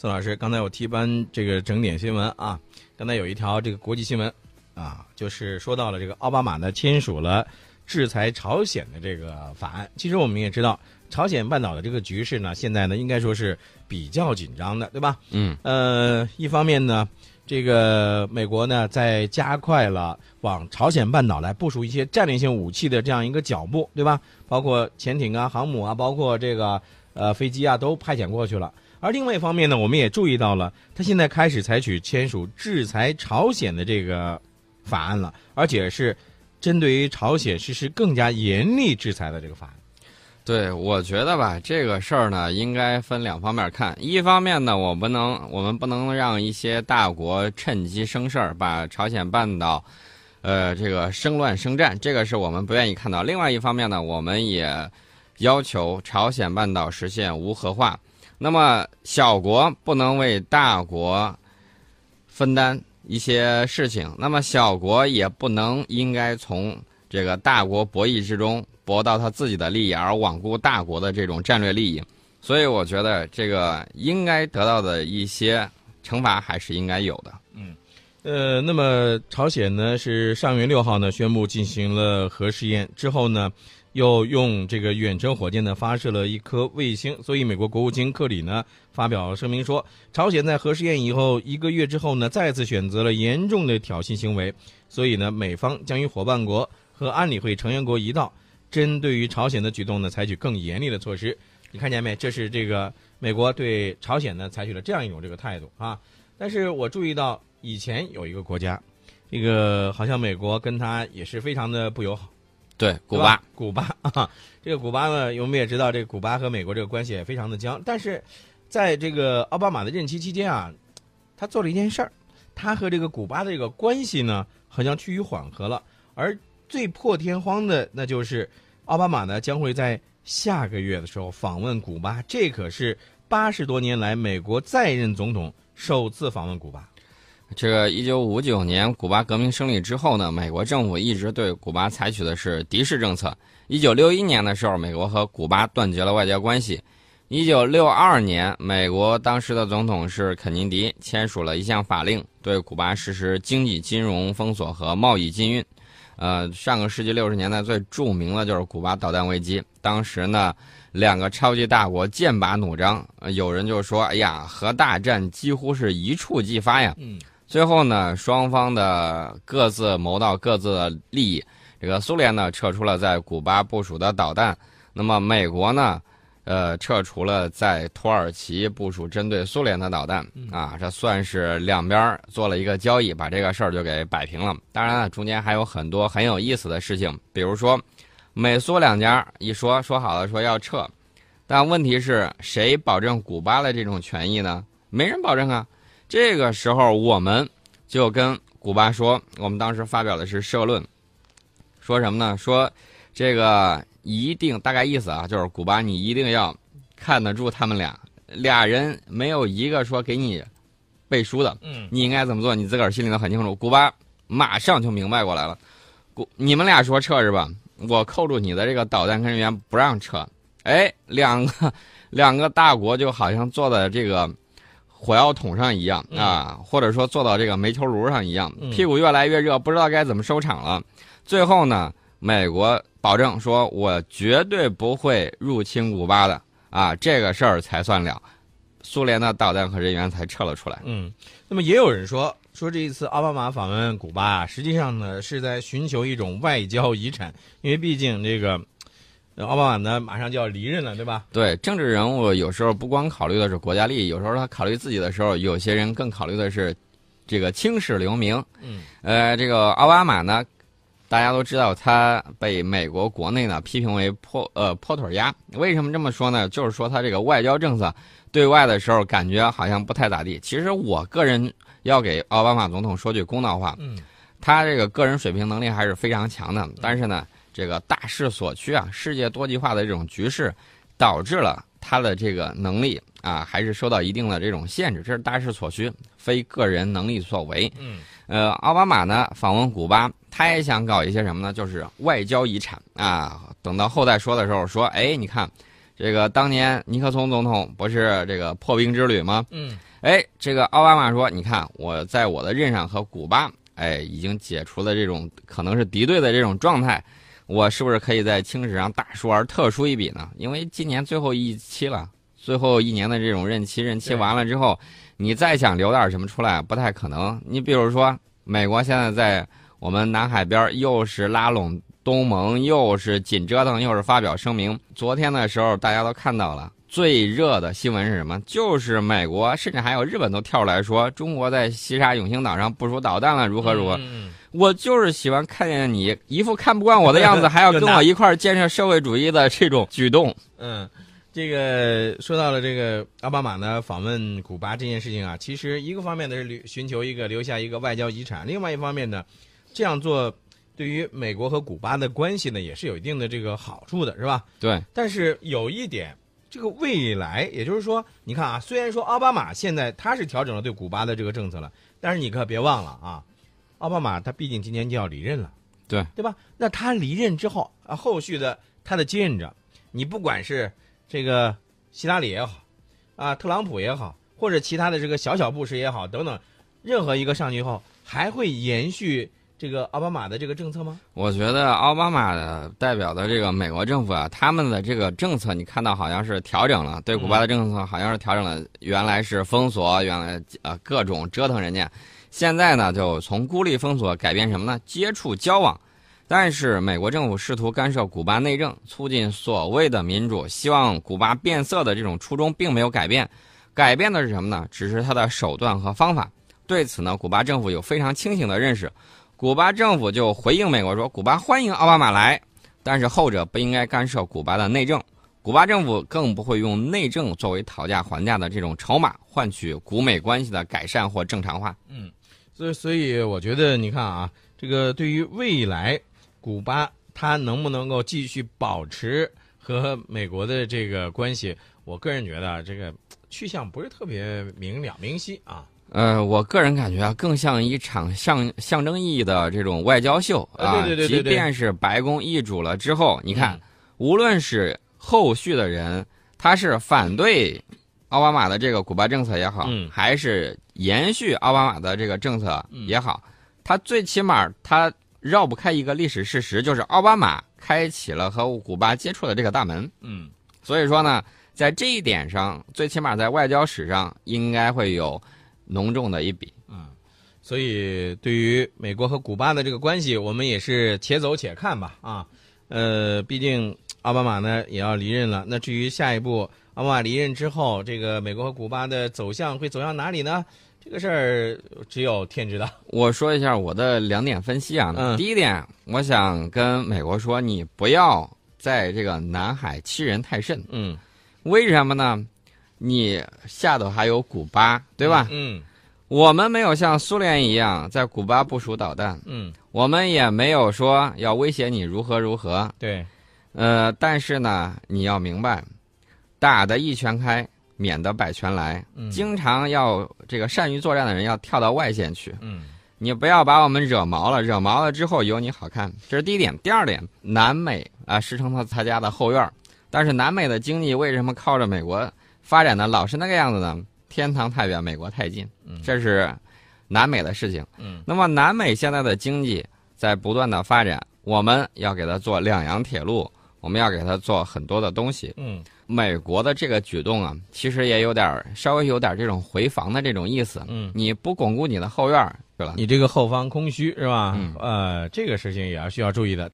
宋老师，刚才我替班这个整点新闻啊，刚才有一条这个国际新闻啊，就是说到了这个奥巴马呢签署了制裁朝鲜的这个法案。其实我们也知道，朝鲜半岛的这个局势呢，现在呢应该说是比较紧张的，对吧？嗯。呃，一方面呢，这个美国呢在加快了往朝鲜半岛来部署一些战略性武器的这样一个脚步，对吧？包括潜艇啊、航母啊，包括这个呃飞机啊，都派遣过去了。而另外一方面呢，我们也注意到了，他现在开始采取签署制裁朝鲜的这个法案了，而且是针对于朝鲜实施更加严厉制裁的这个法案。对，我觉得吧，这个事儿呢，应该分两方面看。一方面呢，我不能，我们不能让一些大国趁机生事儿，把朝鲜半岛，呃，这个生乱生战，这个是我们不愿意看到。另外一方面呢，我们也要求朝鲜半岛实现无核化。那么，小国不能为大国分担一些事情，那么小国也不能应该从这个大国博弈之中博到他自己的利益，而罔顾大国的这种战略利益。所以，我觉得这个应该得到的一些惩罚还是应该有的。嗯，呃，那么朝鲜呢是上月六号呢宣布进行了核试验之后呢。又用这个远程火箭呢发射了一颗卫星，所以美国国务卿克里呢发表声明说，朝鲜在核试验以后一个月之后呢再次选择了严重的挑衅行为，所以呢美方将与伙伴国和安理会成员国一道，针对于朝鲜的举动呢采取更严厉的措施。你看见没？这是这个美国对朝鲜呢采取了这样一种这个态度啊。但是我注意到以前有一个国家，这个好像美国跟他也是非常的不友好。对，古巴，古巴啊，这个古巴呢，我们也知道，这个古巴和美国这个关系也非常的僵。但是，在这个奥巴马的任期期间啊，他做了一件事儿，他和这个古巴的这个关系呢，好像趋于缓和了。而最破天荒的，那就是奥巴马呢将会在下个月的时候访问古巴，这可是八十多年来美国在任总统首次访问古巴。这个一九五九年古巴革命胜利之后呢，美国政府一直对古巴采取的是敌视政策。一九六一年的时候，美国和古巴断绝了外交关系。一九六二年，美国当时的总统是肯尼迪，签署了一项法令，对古巴实施经济金融封锁和贸易禁运。呃，上个世纪六十年代最著名的就是古巴导弹危机，当时呢，两个超级大国剑拔弩张，有人就说：“哎呀，核大战几乎是一触即发呀。”嗯。最后呢，双方的各自谋到各自的利益。这个苏联呢，撤出了在古巴部署的导弹；那么美国呢，呃，撤除了在土耳其部署针对苏联的导弹。啊，这算是两边做了一个交易，把这个事儿就给摆平了。当然了，中间还有很多很有意思的事情，比如说，美苏两家一说说好了说要撤，但问题是谁保证古巴的这种权益呢？没人保证啊。这个时候，我们就跟古巴说，我们当时发表的是社论，说什么呢？说这个一定大概意思啊，就是古巴你一定要看得住他们俩，俩人没有一个说给你背书的，嗯，你应该怎么做，你自个儿心里头很清楚。古巴马上就明白过来了，古你们俩说撤是吧？我扣住你的这个导弹跟人员不让撤，哎，两个两个大国就好像坐在这个。火药桶上一样啊，或者说坐到这个煤球炉上一样，屁股越来越热，不知道该怎么收场了。最后呢，美国保证说，我绝对不会入侵古巴的啊，这个事儿才算了。苏联的导弹和人员才撤了出来。嗯，那么也有人说，说这一次奥巴马访问古巴啊，实际上呢是在寻求一种外交遗产，因为毕竟这个。奥巴马呢，马上就要离任了，对吧？对，政治人物有时候不光考虑的是国家利益，有时候他考虑自己的时候，有些人更考虑的是这个青史留名。嗯，呃，这个奥巴马呢，大家都知道他被美国国内呢批评为破呃破腿鸭。为什么这么说呢？就是说他这个外交政策对外的时候感觉好像不太咋地。其实我个人要给奥巴马总统说句公道话，嗯，他这个个人水平能力还是非常强的，但是呢。这个大势所趋啊，世界多极化的这种局势，导致了他的这个能力啊，还是受到一定的这种限制。这是大势所趋，非个人能力所为。嗯，呃，奥巴马呢访问古巴，他也想搞一些什么呢？就是外交遗产啊。等到后代说的时候，说，哎，你看，这个当年尼克松总统不是这个破冰之旅吗？嗯，哎，这个奥巴马说，你看我在我的任上和古巴，哎，已经解除了这种可能是敌对的这种状态，我是不是可以在青史上大书而特书一笔呢？因为今年最后一期了，最后一年的这种任期，任期完了之后，你再想留点什么出来，不太可能。你比如说，美国现在在我们南海边又是拉拢。东盟又是紧折腾，又是发表声明。昨天的时候，大家都看到了最热的新闻是什么？就是美国，甚至还有日本都跳出来说，中国在西沙永兴岛上部署导弹了，如何如何。我就是喜欢看见你一副看不惯我的样子，还要跟我一块儿建设社会主义的这种举动。嗯，这个说到了这个奥巴马呢访问古巴这件事情啊，其实一个方面呢是寻求一个留下一个外交遗产，另外一方面呢，这样做。对于美国和古巴的关系呢，也是有一定的这个好处的，是吧？对。但是有一点，这个未来，也就是说，你看啊，虽然说奥巴马现在他是调整了对古巴的这个政策了，但是你可别忘了啊，奥巴马他毕竟今年就要离任了，对对吧？那他离任之后啊，后续的他的接任者，你不管是这个希拉里也好，啊，特朗普也好，或者其他的这个小小布什也好，等等，任何一个上去以后，还会延续。这个奥巴马的这个政策吗？我觉得奥巴马的代表的这个美国政府啊，他们的这个政策，你看到好像是调整了，对古巴的政策好像是调整了。原来是封锁，原来呃各种折腾人家，现在呢就从孤立封锁改变什么呢？接触交往。但是美国政府试图干涉古巴内政，促进所谓的民主，希望古巴变色的这种初衷并没有改变，改变的是什么呢？只是他的手段和方法。对此呢，古巴政府有非常清醒的认识。古巴政府就回应美国说：“古巴欢迎奥巴马来，但是后者不应该干涉古巴的内政。古巴政府更不会用内政作为讨价还价的这种筹码，换取古美关系的改善或正常化。”嗯，所以，所以我觉得，你看啊，这个对于未来古巴它能不能够继续保持和美国的这个关系，我个人觉得啊这个去向不是特别明了明晰啊。呃，我个人感觉啊，更像一场象象征意义的这种外交秀啊。对对对对。即便是白宫易主了之后，你看，无论是后续的人，他是反对奥巴马的这个古巴政策也好，还是延续奥巴马的这个政策也好，他最起码他绕不开一个历史事实，就是奥巴马开启了和古巴接触的这个大门。嗯。所以说呢，在这一点上，最起码在外交史上应该会有。浓重的一笔，嗯，所以对于美国和古巴的这个关系，我们也是且走且看吧，啊，呃，毕竟奥巴马呢也要离任了。那至于下一步奥巴马离任之后，这个美国和古巴的走向会走向哪里呢？这个事儿只有天知道。我说一下我的两点分析啊，嗯，第一点，我想跟美国说，你不要在这个南海欺人太甚，嗯，为什么呢？你下头还有古巴，对吧？嗯，我们没有像苏联一样在古巴部署导弹，嗯，我们也没有说要威胁你如何如何，对，呃，但是呢，你要明白，打得一拳开，免得百拳来，经常要这个善于作战的人要跳到外线去，嗯，你不要把我们惹毛了，惹毛了之后有你好看，这是第一点。第二点，南美啊，实成他他家的后院，但是南美的经济为什么靠着美国？发展的老是那个样子呢？天堂太远，美国太近，这是南美的事情。嗯，那么南美现在的经济在不断的发展，我们要给它做两洋铁路，我们要给它做很多的东西。嗯，美国的这个举动啊，其实也有点稍微有点这种回防的这种意思。嗯，你不巩固你的后院，对吧？你这个后方空虚是吧？嗯，呃，这个事情也要需要注意的。